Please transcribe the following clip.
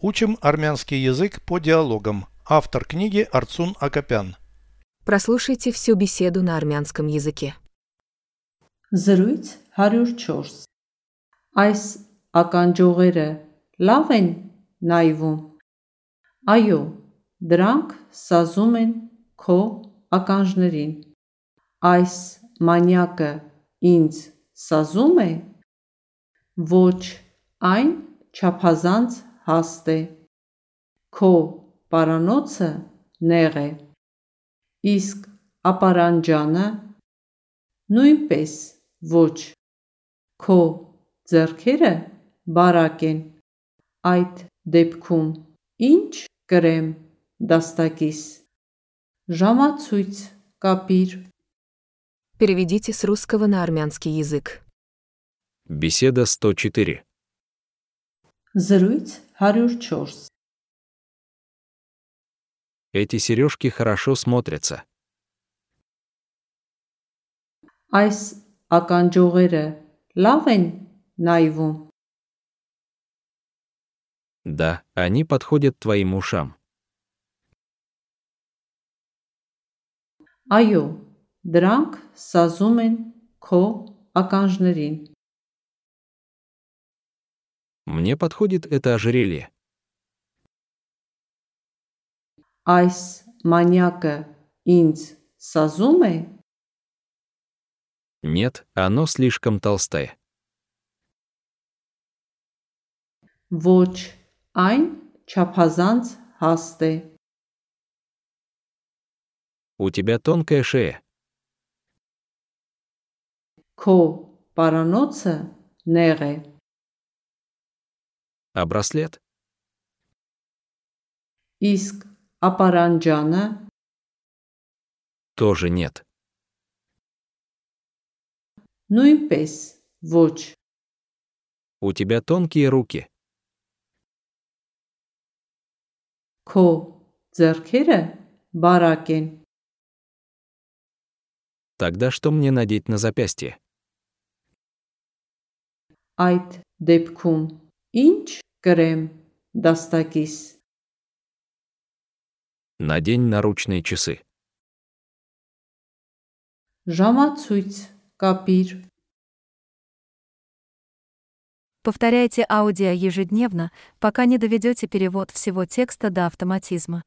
Учим армянский язык по диалогам. Автор книги Арцун Акопян. Прослушайте всю беседу на армянском языке. Զրույց 104 Այս ականջողերը լավ են նայվում Այո, դրանք սազում են քո ականջներին Այս մանյակը ինձ սազում է Ոչ, այն չափազանց հաստ է Քո պարանոցը նեղ է Իսկ ապարանջանը նույնպես ոչ Քո ձեռքերը բարակ են Այդ դեպքում ի՞նչ կրեմ դաստակիս Ժամացույց կապիր Переведите с русского на армянский язык. Беседа 104. Զրույց 104 Эти сережки хорошо смотрятся. Այս ականջողերը լավ են նայվում Да, они подходят твоим ушам. Այո, դրանք սազում են քո ականջներին Мне подходит это ожерелье. Այս մանյակը ինձ սազում է Нет, оно слишком толстое. Ոչ, այն չափազանց հաստ է У тебя тонкая шея. Քո պարանոցը նեղ է а браслет? Иск Апаранджана? Тоже нет. Ну и пес, воч. У тебя тонкие руки. Ко, дзеркере, баракен. Тогда что мне надеть на запястье? Айт депкум инч? Крем, достакись. Надень наручные часы. Жамацуйц, капир. Повторяйте аудио ежедневно, пока не доведете перевод всего текста до автоматизма.